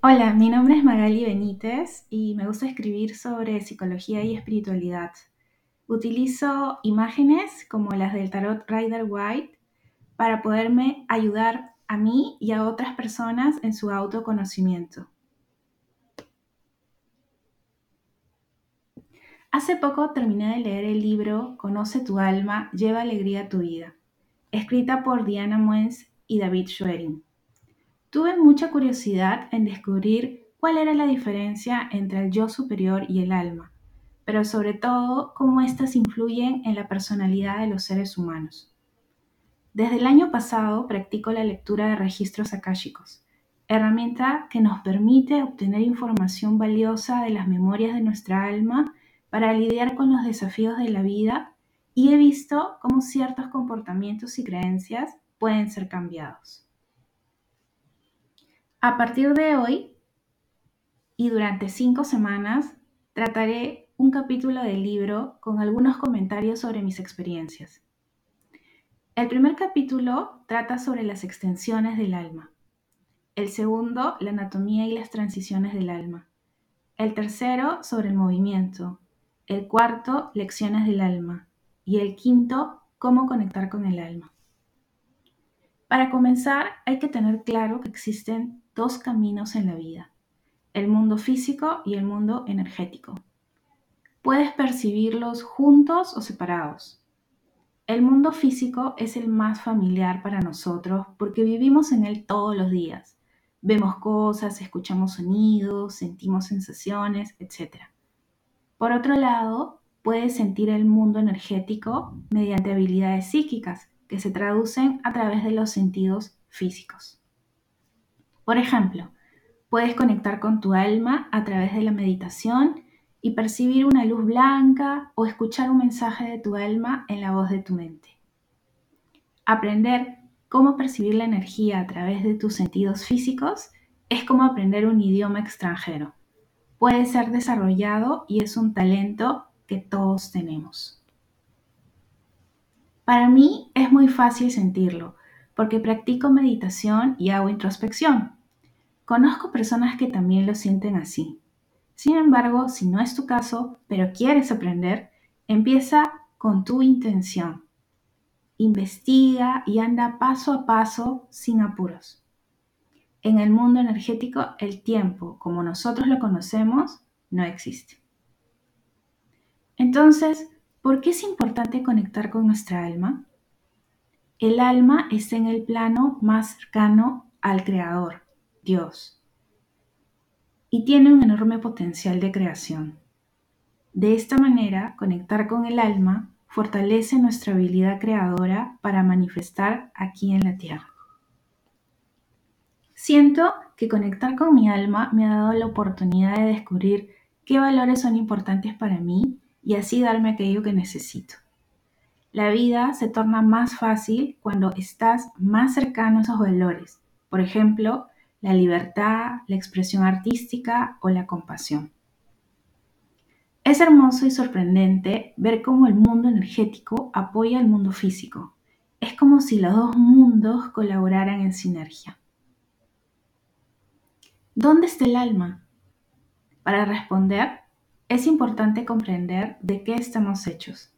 Hola, mi nombre es Magali Benítez y me gusta escribir sobre psicología y espiritualidad. Utilizo imágenes como las del tarot Rider White para poderme ayudar a mí y a otras personas en su autoconocimiento. Hace poco terminé de leer el libro Conoce tu alma, lleva alegría a tu vida, escrita por Diana Muenz y David Schwerin. Tuve mucha curiosidad en descubrir cuál era la diferencia entre el yo superior y el alma, pero sobre todo cómo éstas influyen en la personalidad de los seres humanos. Desde el año pasado practico la lectura de registros akáshicos, herramienta que nos permite obtener información valiosa de las memorias de nuestra alma para lidiar con los desafíos de la vida y he visto cómo ciertos comportamientos y creencias pueden ser cambiados. A partir de hoy y durante cinco semanas trataré un capítulo del libro con algunos comentarios sobre mis experiencias. El primer capítulo trata sobre las extensiones del alma. El segundo, la anatomía y las transiciones del alma. El tercero, sobre el movimiento. El cuarto, lecciones del alma. Y el quinto, cómo conectar con el alma. Para comenzar, hay que tener claro que existen dos caminos en la vida, el mundo físico y el mundo energético. Puedes percibirlos juntos o separados. El mundo físico es el más familiar para nosotros porque vivimos en él todos los días. Vemos cosas, escuchamos sonidos, sentimos sensaciones, etc. Por otro lado, puedes sentir el mundo energético mediante habilidades psíquicas que se traducen a través de los sentidos físicos. Por ejemplo, puedes conectar con tu alma a través de la meditación y percibir una luz blanca o escuchar un mensaje de tu alma en la voz de tu mente. Aprender cómo percibir la energía a través de tus sentidos físicos es como aprender un idioma extranjero. Puede ser desarrollado y es un talento que todos tenemos. Para mí es muy fácil sentirlo, porque practico meditación y hago introspección. Conozco personas que también lo sienten así. Sin embargo, si no es tu caso, pero quieres aprender, empieza con tu intención. Investiga y anda paso a paso sin apuros. En el mundo energético, el tiempo, como nosotros lo conocemos, no existe. Entonces, ¿Por qué es importante conectar con nuestra alma? El alma está en el plano más cercano al Creador, Dios, y tiene un enorme potencial de creación. De esta manera, conectar con el alma fortalece nuestra habilidad creadora para manifestar aquí en la Tierra. Siento que conectar con mi alma me ha dado la oportunidad de descubrir qué valores son importantes para mí y así darme aquello que necesito. La vida se torna más fácil cuando estás más cercano a esos valores, por ejemplo, la libertad, la expresión artística o la compasión. Es hermoso y sorprendente ver cómo el mundo energético apoya al mundo físico. Es como si los dos mundos colaboraran en sinergia. ¿Dónde está el alma? Para responder, es importante comprender de qué estamos hechos.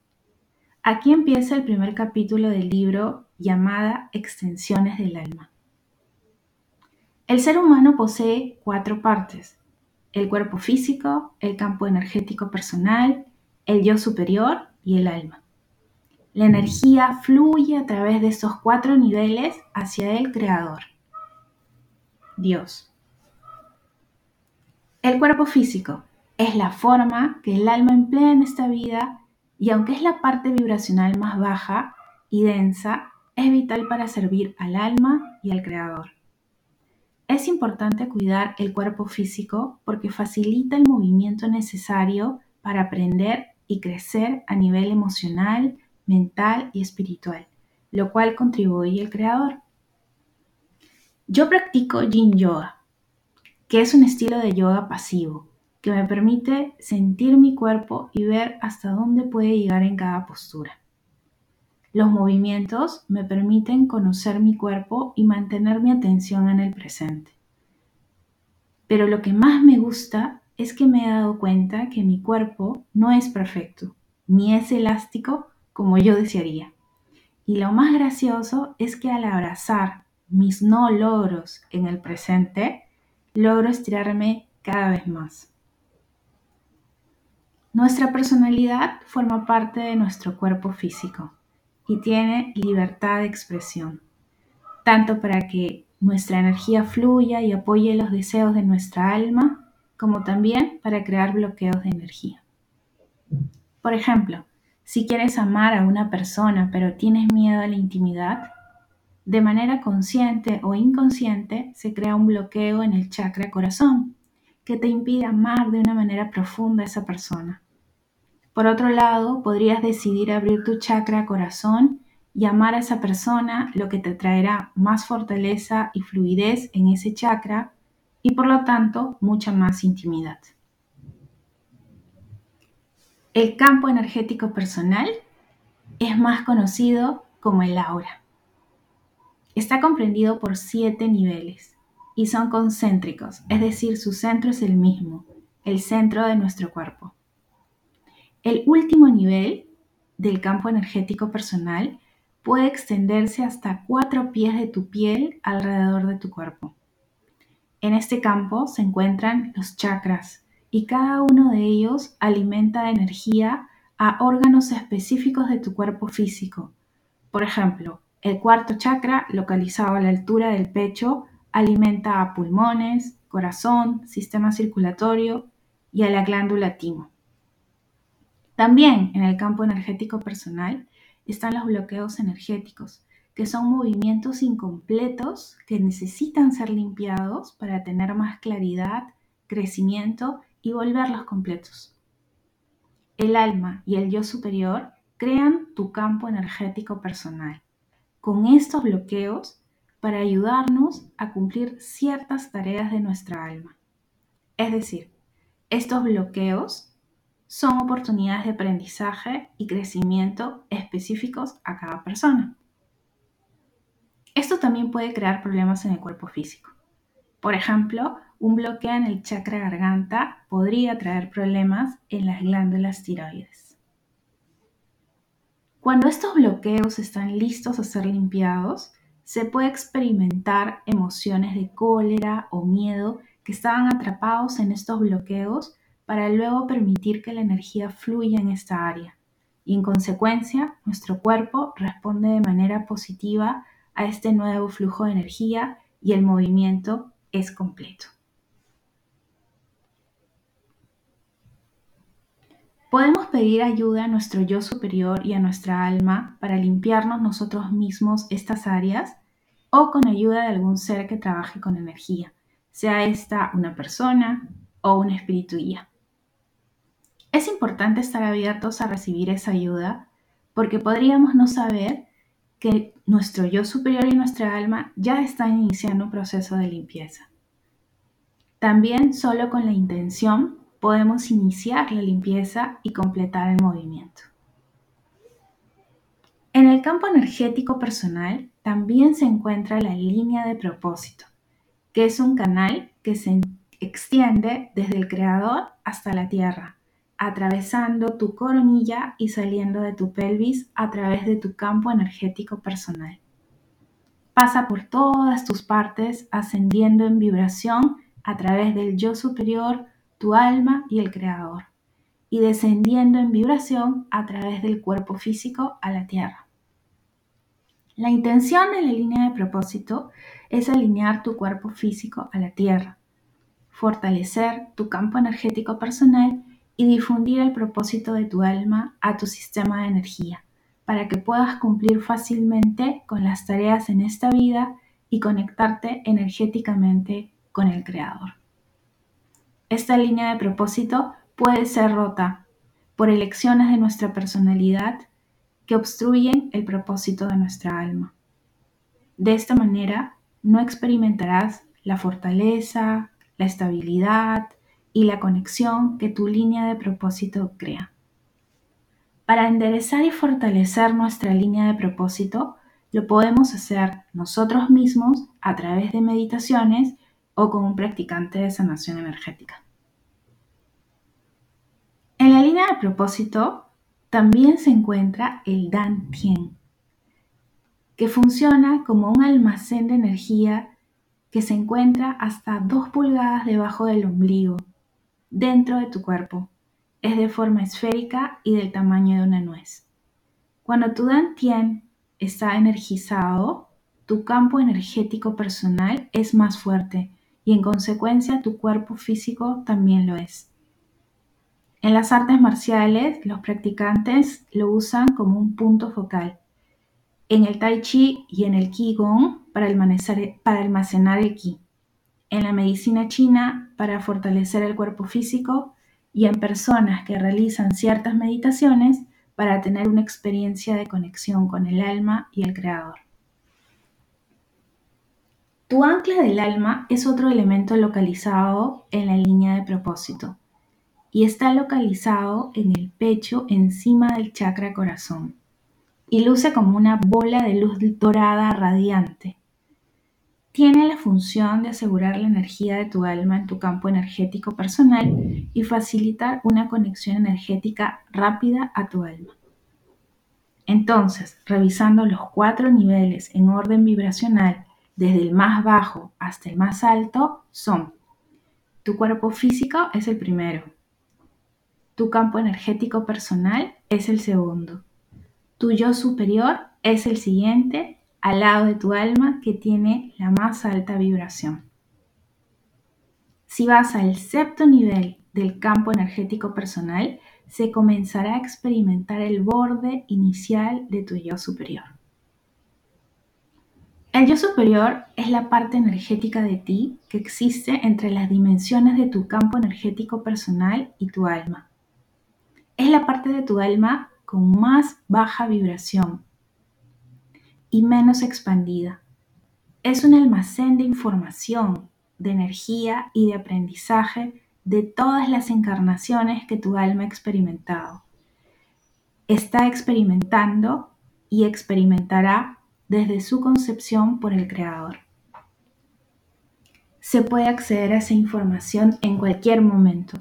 Aquí empieza el primer capítulo del libro llamada Extensiones del Alma. El ser humano posee cuatro partes, el cuerpo físico, el campo energético personal, el yo superior y el alma. La energía fluye a través de esos cuatro niveles hacia el Creador, Dios. El cuerpo físico es la forma que el alma emplea en esta vida y aunque es la parte vibracional más baja y densa, es vital para servir al alma y al creador. Es importante cuidar el cuerpo físico porque facilita el movimiento necesario para aprender y crecer a nivel emocional, mental y espiritual, lo cual contribuye al creador. Yo practico Yin Yoga, que es un estilo de yoga pasivo que me permite sentir mi cuerpo y ver hasta dónde puede llegar en cada postura. Los movimientos me permiten conocer mi cuerpo y mantener mi atención en el presente. Pero lo que más me gusta es que me he dado cuenta que mi cuerpo no es perfecto, ni es elástico como yo desearía. Y lo más gracioso es que al abrazar mis no logros en el presente, logro estirarme cada vez más. Nuestra personalidad forma parte de nuestro cuerpo físico y tiene libertad de expresión, tanto para que nuestra energía fluya y apoye los deseos de nuestra alma, como también para crear bloqueos de energía. Por ejemplo, si quieres amar a una persona pero tienes miedo a la intimidad, de manera consciente o inconsciente se crea un bloqueo en el chakra corazón que te impide amar de una manera profunda a esa persona. Por otro lado, podrías decidir abrir tu chakra corazón y amar a esa persona, lo que te traerá más fortaleza y fluidez en ese chakra y por lo tanto mucha más intimidad. El campo energético personal es más conocido como el aura. Está comprendido por siete niveles y son concéntricos, es decir, su centro es el mismo, el centro de nuestro cuerpo. El último nivel del campo energético personal puede extenderse hasta cuatro pies de tu piel alrededor de tu cuerpo. En este campo se encuentran los chakras y cada uno de ellos alimenta energía a órganos específicos de tu cuerpo físico. Por ejemplo, el cuarto chakra, localizado a la altura del pecho, alimenta a pulmones, corazón, sistema circulatorio y a la glándula timo. También en el campo energético personal están los bloqueos energéticos, que son movimientos incompletos que necesitan ser limpiados para tener más claridad, crecimiento y volverlos completos. El alma y el yo superior crean tu campo energético personal. Con estos bloqueos para ayudarnos a cumplir ciertas tareas de nuestra alma. Es decir, estos bloqueos son oportunidades de aprendizaje y crecimiento específicos a cada persona. Esto también puede crear problemas en el cuerpo físico. Por ejemplo, un bloqueo en el chakra garganta podría traer problemas en las glándulas tiroides. Cuando estos bloqueos están listos a ser limpiados, se puede experimentar emociones de cólera o miedo que estaban atrapados en estos bloqueos para luego permitir que la energía fluya en esta área. Y en consecuencia, nuestro cuerpo responde de manera positiva a este nuevo flujo de energía y el movimiento es completo. Podemos pedir ayuda a nuestro yo superior y a nuestra alma para limpiarnos nosotros mismos estas áreas o con ayuda de algún ser que trabaje con energía, sea esta una persona o un espíritu guía. Es importante estar abiertos a recibir esa ayuda porque podríamos no saber que nuestro yo superior y nuestra alma ya están iniciando un proceso de limpieza. También solo con la intención podemos iniciar la limpieza y completar el movimiento. En el campo energético personal también se encuentra la línea de propósito, que es un canal que se extiende desde el creador hasta la tierra atravesando tu coronilla y saliendo de tu pelvis a través de tu campo energético personal. Pasa por todas tus partes, ascendiendo en vibración a través del yo superior, tu alma y el creador, y descendiendo en vibración a través del cuerpo físico a la tierra. La intención de la línea de propósito es alinear tu cuerpo físico a la tierra, fortalecer tu campo energético personal y difundir el propósito de tu alma a tu sistema de energía, para que puedas cumplir fácilmente con las tareas en esta vida y conectarte energéticamente con el Creador. Esta línea de propósito puede ser rota por elecciones de nuestra personalidad que obstruyen el propósito de nuestra alma. De esta manera, no experimentarás la fortaleza, la estabilidad, y la conexión que tu línea de propósito crea. Para enderezar y fortalecer nuestra línea de propósito, lo podemos hacer nosotros mismos a través de meditaciones o con un practicante de sanación energética. En la línea de propósito también se encuentra el Dan Tien, que funciona como un almacén de energía que se encuentra hasta dos pulgadas debajo del ombligo, dentro de tu cuerpo. Es de forma esférica y del tamaño de una nuez. Cuando tu Tien está energizado, tu campo energético personal es más fuerte y en consecuencia tu cuerpo físico también lo es. En las artes marciales, los practicantes lo usan como un punto focal. En el Tai Chi y en el Qigong para almacenar, el Qi. En la medicina china para fortalecer el cuerpo físico y en personas que realizan ciertas meditaciones para tener una experiencia de conexión con el alma y el creador. Tu ancla del alma es otro elemento localizado en la línea de propósito y está localizado en el pecho encima del chakra corazón y luce como una bola de luz dorada radiante. Tiene la función de asegurar la energía de tu alma en tu campo energético personal y facilitar una conexión energética rápida a tu alma. Entonces, revisando los cuatro niveles en orden vibracional, desde el más bajo hasta el más alto, son tu cuerpo físico es el primero, tu campo energético personal es el segundo, tu yo superior es el siguiente al lado de tu alma que tiene la más alta vibración. Si vas al séptimo nivel del campo energético personal, se comenzará a experimentar el borde inicial de tu yo superior. El yo superior es la parte energética de ti que existe entre las dimensiones de tu campo energético personal y tu alma. Es la parte de tu alma con más baja vibración y menos expandida. Es un almacén de información, de energía y de aprendizaje de todas las encarnaciones que tu alma ha experimentado. Está experimentando y experimentará desde su concepción por el Creador. Se puede acceder a esa información en cualquier momento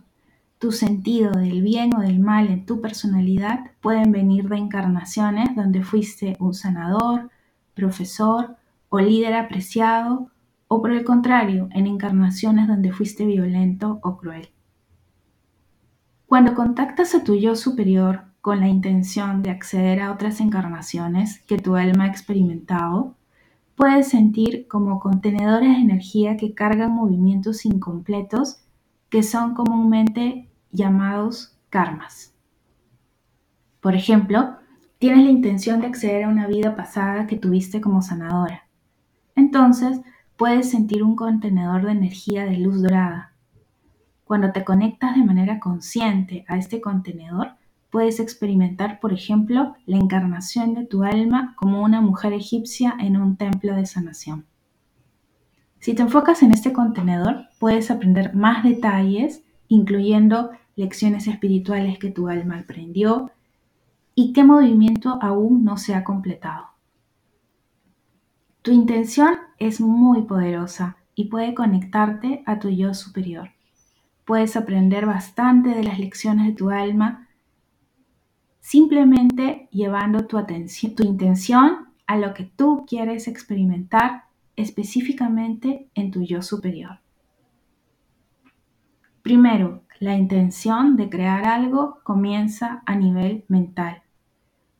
tu sentido del bien o del mal en tu personalidad pueden venir de encarnaciones donde fuiste un sanador, profesor o líder apreciado, o por el contrario, en encarnaciones donde fuiste violento o cruel. Cuando contactas a tu yo superior con la intención de acceder a otras encarnaciones que tu alma ha experimentado, puedes sentir como contenedores de energía que cargan movimientos incompletos que son comúnmente llamados karmas. Por ejemplo, tienes la intención de acceder a una vida pasada que tuviste como sanadora. Entonces, puedes sentir un contenedor de energía de luz dorada. Cuando te conectas de manera consciente a este contenedor, puedes experimentar, por ejemplo, la encarnación de tu alma como una mujer egipcia en un templo de sanación. Si te enfocas en este contenedor, puedes aprender más detalles, incluyendo lecciones espirituales que tu alma aprendió y qué movimiento aún no se ha completado. Tu intención es muy poderosa y puede conectarte a tu yo superior. Puedes aprender bastante de las lecciones de tu alma simplemente llevando tu, atención, tu intención a lo que tú quieres experimentar específicamente en tu yo superior. Primero, la intención de crear algo comienza a nivel mental.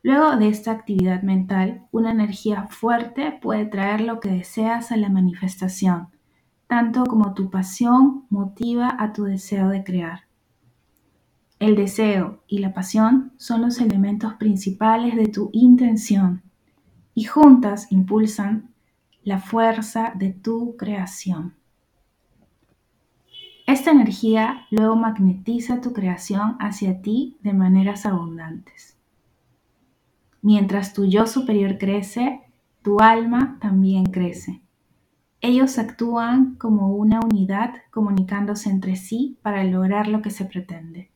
Luego de esta actividad mental, una energía fuerte puede traer lo que deseas a la manifestación, tanto como tu pasión motiva a tu deseo de crear. El deseo y la pasión son los elementos principales de tu intención y juntas impulsan la fuerza de tu creación. Esta energía luego magnetiza tu creación hacia ti de maneras abundantes. Mientras tu yo superior crece, tu alma también crece. Ellos actúan como una unidad comunicándose entre sí para lograr lo que se pretende.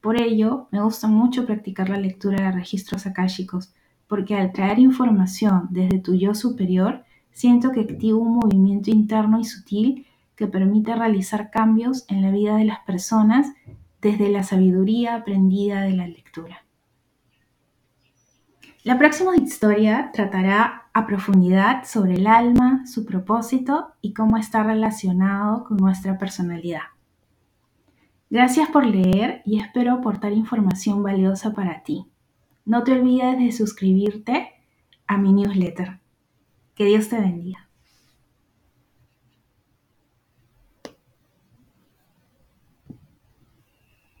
Por ello, me gusta mucho practicar la lectura de registros akáshicos, porque al traer información desde tu yo superior, siento que activo un movimiento interno y sutil que permite realizar cambios en la vida de las personas desde la sabiduría aprendida de la lectura. La próxima historia tratará a profundidad sobre el alma, su propósito y cómo está relacionado con nuestra personalidad. Gracias por leer y espero aportar información valiosa para ti. No te olvides de suscribirte a mi newsletter. Que Dios te bendiga.